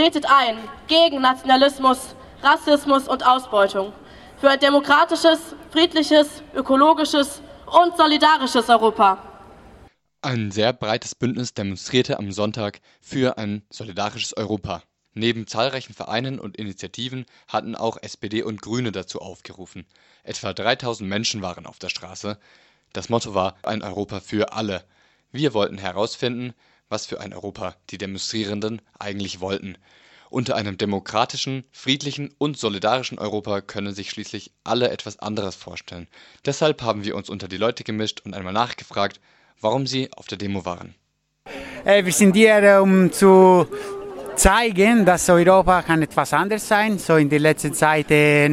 Tretet ein gegen Nationalismus, Rassismus und Ausbeutung. Für ein demokratisches, friedliches, ökologisches und solidarisches Europa. Ein sehr breites Bündnis demonstrierte am Sonntag für ein solidarisches Europa. Neben zahlreichen Vereinen und Initiativen hatten auch SPD und Grüne dazu aufgerufen. Etwa 3000 Menschen waren auf der Straße. Das Motto war ein Europa für alle. Wir wollten herausfinden, was für ein Europa die Demonstrierenden eigentlich wollten. Unter einem demokratischen, friedlichen und solidarischen Europa können sich schließlich alle etwas anderes vorstellen. Deshalb haben wir uns unter die Leute gemischt und einmal nachgefragt, warum sie auf der Demo waren. Äh, wir sind hier, um zu zeigen, dass Europa kann etwas anders sein. So in der letzten Zeit äh,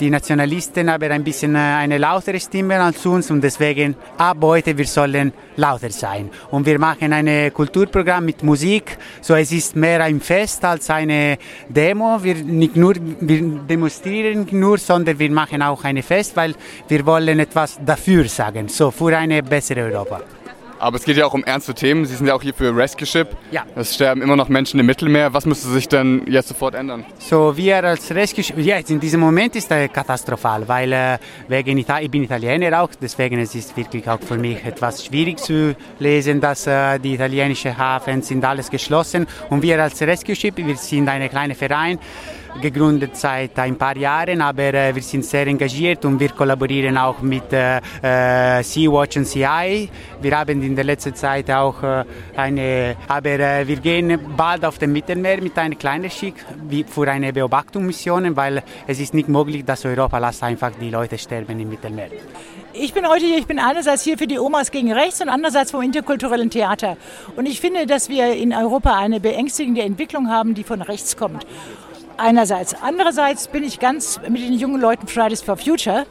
die Nationalisten haben ein bisschen äh, eine lautere Stimme als uns und deswegen ab heute wir sollen lauter sein. Und wir machen ein Kulturprogramm mit Musik, so es ist mehr ein Fest als eine Demo. Wir nicht nur wir demonstrieren nur, sondern wir machen auch ein Fest, weil wir wollen etwas dafür sagen, so für eine bessere Europa. Aber es geht ja auch um ernste Themen. Sie sind ja auch hier für Rescue Ship. Ja. Es sterben immer noch Menschen im Mittelmeer. Was müsste sich denn jetzt sofort ändern? So, wir als Rescue Ship, ja, in diesem Moment ist es katastrophal, weil äh, wegen Italien, ich bin Italiener auch, deswegen es ist wirklich auch für mich etwas schwierig zu lesen, dass äh, die italienischen Hafen sind alles geschlossen und wir als Rescue Ship, wir sind ein kleiner Verein, gegründet seit ein paar Jahren, aber äh, wir sind sehr engagiert und wir kollaborieren auch mit äh, äh Sea-Watch und CI. Wir haben in der letzten Zeit auch äh, eine, aber äh, wir gehen bald auf dem Mittelmeer mit einem kleinen Schiff für eine Beobachtungsmission, weil es ist nicht möglich, dass Europa lässt einfach die Leute sterben im Mittelmeer. Ich bin heute hier, ich bin einerseits hier für die Omas gegen Rechts und andererseits vom interkulturellen Theater. Und ich finde, dass wir in Europa eine beängstigende Entwicklung haben, die von rechts kommt einerseits. Andererseits bin ich ganz mit den jungen Leuten Fridays for Future,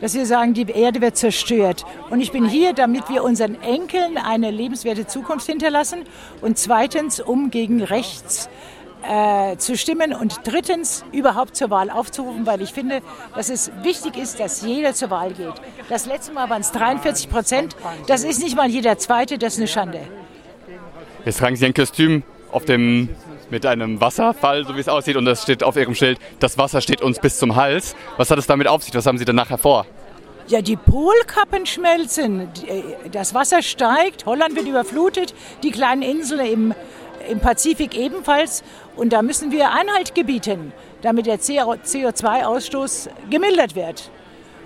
dass wir sagen, die Erde wird zerstört. Und ich bin hier, damit wir unseren Enkeln eine lebenswerte Zukunft hinterlassen. Und zweitens, um gegen rechts äh, zu stimmen und drittens überhaupt zur Wahl aufzurufen, weil ich finde, dass es wichtig ist, dass jeder zur Wahl geht. Das letzte Mal waren es 43 Prozent. Das ist nicht mal jeder Zweite, das ist eine Schande. Jetzt tragen Sie ein Kostüm auf dem mit einem Wasserfall, so wie es aussieht, und das steht auf Ihrem Schild, das Wasser steht uns bis zum Hals. Was hat es damit auf sich? Was haben Sie denn nachher vor? Ja, die Polkappen schmelzen, äh, das Wasser steigt, Holland wird überflutet, die kleinen Inseln im, im Pazifik ebenfalls. Und da müssen wir Einhalt gebieten, damit der CO2-Ausstoß gemildert wird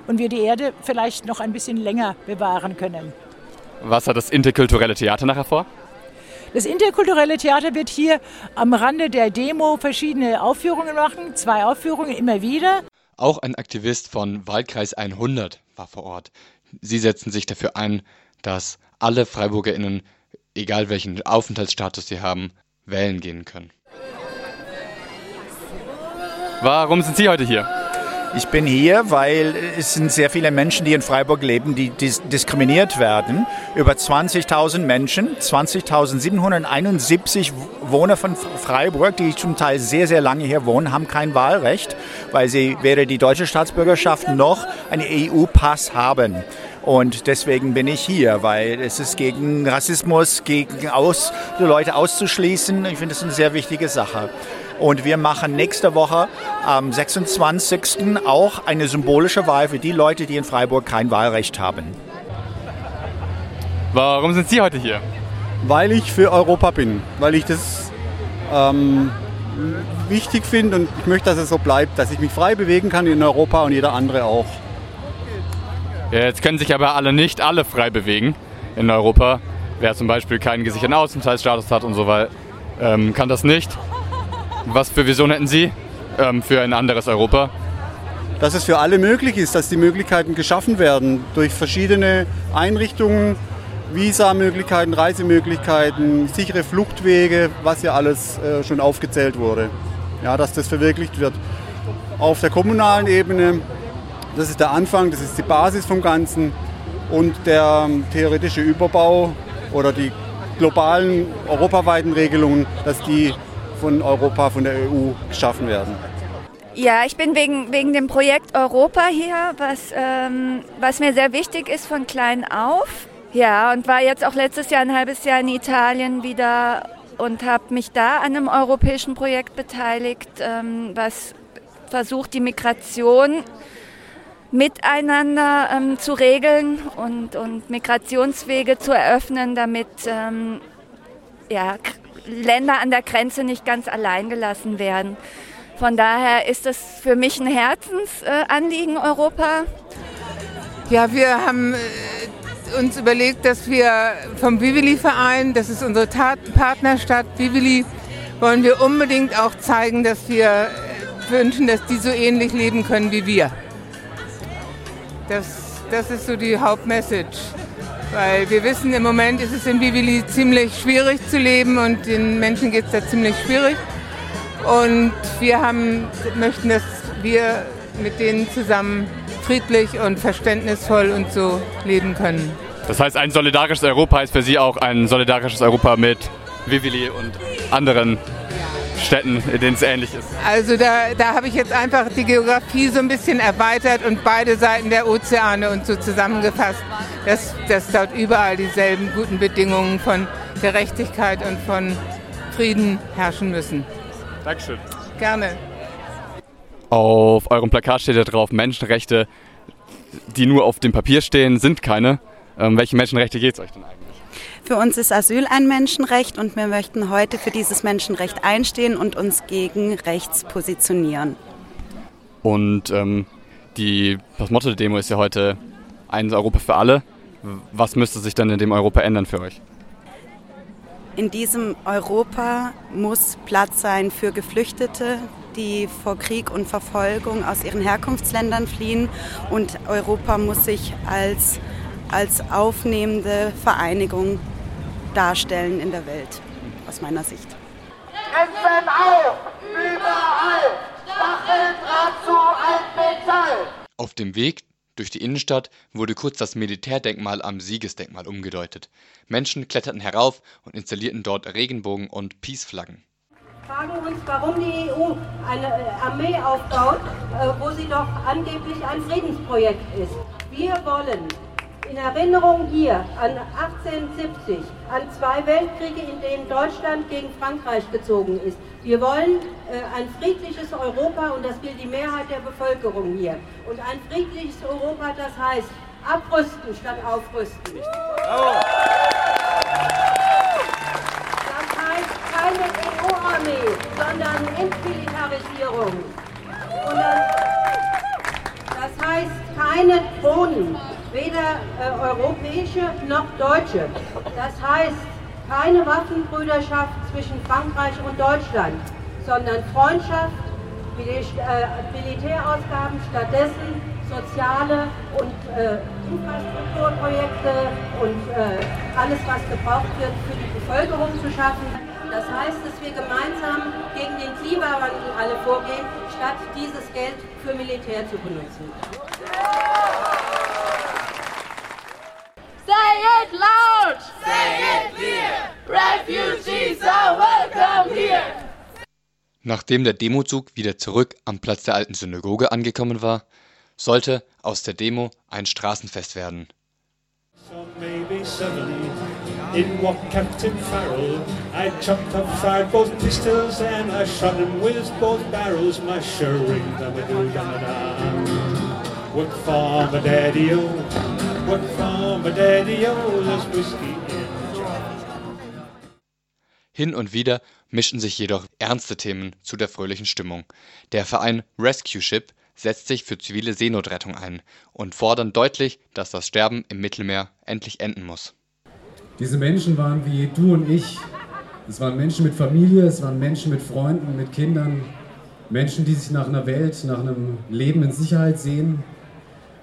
und wir die Erde vielleicht noch ein bisschen länger bewahren können. Was hat das interkulturelle Theater nachher vor? Das interkulturelle Theater wird hier am Rande der Demo verschiedene Aufführungen machen, zwei Aufführungen immer wieder. Auch ein Aktivist von Wahlkreis 100 war vor Ort. Sie setzen sich dafür ein, dass alle FreiburgerInnen, egal welchen Aufenthaltsstatus sie haben, wählen gehen können. Warum sind Sie heute hier? Ich bin hier, weil es sind sehr viele Menschen, die in Freiburg leben, die dis diskriminiert werden. Über 20.000 Menschen, 20.771 Wohner von Freiburg, die zum Teil sehr, sehr lange hier wohnen, haben kein Wahlrecht, weil sie weder die deutsche Staatsbürgerschaft noch einen EU-Pass haben. Und deswegen bin ich hier, weil es ist gegen Rassismus, gegen aus, Leute auszuschließen. Ich finde, ist eine sehr wichtige Sache. Und wir machen nächste Woche am 26. auch eine symbolische Wahl für die Leute, die in Freiburg kein Wahlrecht haben. Warum sind Sie heute hier? Weil ich für Europa bin, weil ich das ähm, wichtig finde und ich möchte, dass es so bleibt, dass ich mich frei bewegen kann in Europa und jeder andere auch. Jetzt können sich aber alle nicht alle frei bewegen in Europa. Wer zum Beispiel keinen gesicherten Aufenthaltsstatus hat und so weiter, ähm, kann das nicht. Was für Vision hätten Sie ähm, für ein anderes Europa? Dass es für alle möglich ist, dass die Möglichkeiten geschaffen werden durch verschiedene Einrichtungen, Visamöglichkeiten, Reisemöglichkeiten, sichere Fluchtwege, was ja alles äh, schon aufgezählt wurde. Ja, dass das verwirklicht wird. Auf der kommunalen Ebene, das ist der Anfang, das ist die Basis vom Ganzen und der ähm, theoretische Überbau oder die globalen europaweiten Regelungen, dass die von Europa, von der EU geschaffen werden. Ja, ich bin wegen, wegen dem Projekt Europa hier, was, ähm, was mir sehr wichtig ist von klein auf. Ja, und war jetzt auch letztes Jahr ein halbes Jahr in Italien wieder und habe mich da an einem europäischen Projekt beteiligt, ähm, was versucht, die Migration miteinander ähm, zu regeln und, und Migrationswege zu eröffnen, damit ähm, ja, Länder an der Grenze nicht ganz allein gelassen werden. Von daher ist es für mich ein Herzensanliegen, Europa. Ja, wir haben äh, uns überlegt, dass wir vom Vivili-Verein, das ist unsere Tat Partnerstadt Vivili, wollen wir unbedingt auch zeigen, dass wir äh, wünschen, dass die so ähnlich leben können wie wir. Das, das ist so die Hauptmessage. Weil wir wissen, im Moment ist es in Vivili ziemlich schwierig zu leben und den Menschen geht es da ziemlich schwierig. Und wir haben, möchten, dass wir mit denen zusammen friedlich und verständnisvoll und so leben können. Das heißt, ein solidarisches Europa ist für Sie auch ein solidarisches Europa mit Vivili und anderen Städten, in denen es ähnlich ist? Also da, da habe ich jetzt einfach die Geografie so ein bisschen erweitert und beide Seiten der Ozeane und so zusammengefasst, dass, dass dort überall dieselben guten Bedingungen von Gerechtigkeit und von Frieden herrschen müssen. Dankeschön. Gerne. Auf eurem Plakat steht ja drauf, Menschenrechte, die nur auf dem Papier stehen, sind keine. Ähm, welche Menschenrechte geht es euch denn eigentlich? Für uns ist Asyl ein Menschenrecht und wir möchten heute für dieses Menschenrecht einstehen und uns gegen rechts positionieren. Und ähm, die, das Motto der Demo ist ja heute ein Europa für alle. Was müsste sich dann in dem Europa ändern für euch? In diesem Europa muss Platz sein für Geflüchtete, die vor Krieg und Verfolgung aus ihren Herkunftsländern fliehen. Und Europa muss sich als, als aufnehmende Vereinigung darstellen in der Welt, aus meiner Sicht. Kämpfen auf! Überall! Stacheldraht zu Altmetall! Auf dem Weg durch die Innenstadt wurde kurz das Militärdenkmal am Siegesdenkmal umgedeutet. Menschen kletterten herauf und installierten dort Regenbogen und Peace-Flaggen. Fragen uns, warum die EU eine äh, Armee aufbaut, äh, wo sie doch angeblich ein Friedensprojekt ist. Wir wollen in Erinnerung hier an 1870, an zwei Weltkriege, in denen Deutschland gegen Frankreich gezogen ist. Wir wollen äh, ein friedliches Europa und das will die Mehrheit der Bevölkerung hier. Und ein friedliches Europa, das heißt abrüsten statt aufrüsten. Das heißt keine EU-Armee, sondern Entmilitarisierung. Und das, das heißt keine Drohnen, weder äh, europäische noch deutsche. Das heißt, keine Waffenbrüderschaft zwischen Frankreich und Deutschland, sondern Freundschaft, äh, Militärausgaben, stattdessen soziale und äh, Infrastrukturprojekte und äh, alles, was gebraucht wird, für die Bevölkerung zu schaffen. Das heißt, dass wir gemeinsam gegen den Klimawandel alle vorgehen, statt dieses Geld für Militär zu benutzen. Say it loud! Say it clear! Refugees are welcome here! Nachdem der Demozug wieder zurück am Platz der alten Synagoge angekommen war, sollte aus der Demo ein Straßenfest werden. In walked Captain Farrell. I chopped up, fired both pistols, and I shot him with both barrels. My shirring, da da da da. Work for my daddy-o, Hin und wieder mischen sich jedoch ernste Themen zu der fröhlichen Stimmung. Der Verein Rescue Ship setzt sich für zivile Seenotrettung ein und fordern deutlich, dass das Sterben im Mittelmeer endlich enden muss. Diese Menschen waren wie du und ich. Es waren Menschen mit Familie, es waren Menschen mit Freunden, mit Kindern, Menschen, die sich nach einer Welt, nach einem Leben in Sicherheit sehen,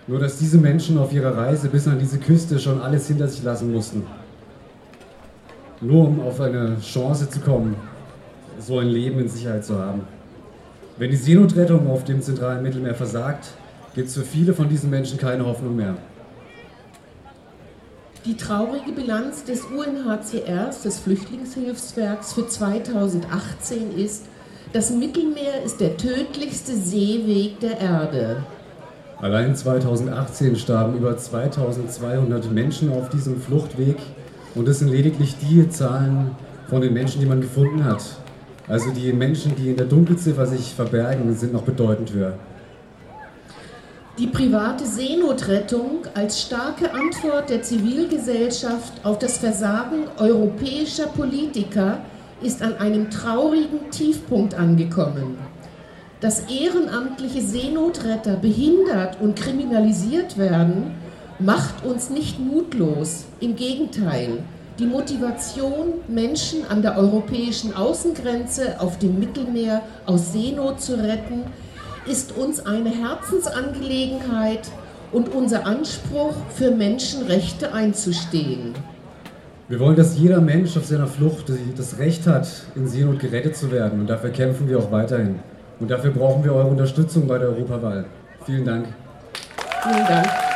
nur dass diese Menschen auf ihrer Reise bis an diese Küste schon alles hinter sich lassen mussten. Nur um auf eine Chance zu kommen, so ein Leben in Sicherheit zu haben. Wenn die Seenotrettung auf dem zentralen Mittelmeer versagt, gibt es für viele von diesen Menschen keine Hoffnung mehr. Die traurige Bilanz des UNHCRs, des Flüchtlingshilfswerks für 2018 ist, das Mittelmeer ist der tödlichste Seeweg der Erde. Allein 2018 starben über 2200 Menschen auf diesem Fluchtweg und es sind lediglich die Zahlen von den Menschen, die man gefunden hat. Also die Menschen, die in der Dunkelziffer sich verbergen, sind noch bedeutend höher. Die private Seenotrettung als starke Antwort der Zivilgesellschaft auf das Versagen europäischer Politiker ist an einem traurigen Tiefpunkt angekommen. Dass ehrenamtliche Seenotretter behindert und kriminalisiert werden, macht uns nicht mutlos. Im Gegenteil, die Motivation, Menschen an der europäischen Außengrenze auf dem Mittelmeer aus Seenot zu retten, ist uns eine Herzensangelegenheit und unser Anspruch, für Menschenrechte einzustehen. Wir wollen, dass jeder Mensch auf seiner Flucht das Recht hat, in Seenot gerettet zu werden. Und dafür kämpfen wir auch weiterhin. Und dafür brauchen wir eure Unterstützung bei der Europawahl. Vielen Dank. Vielen Dank.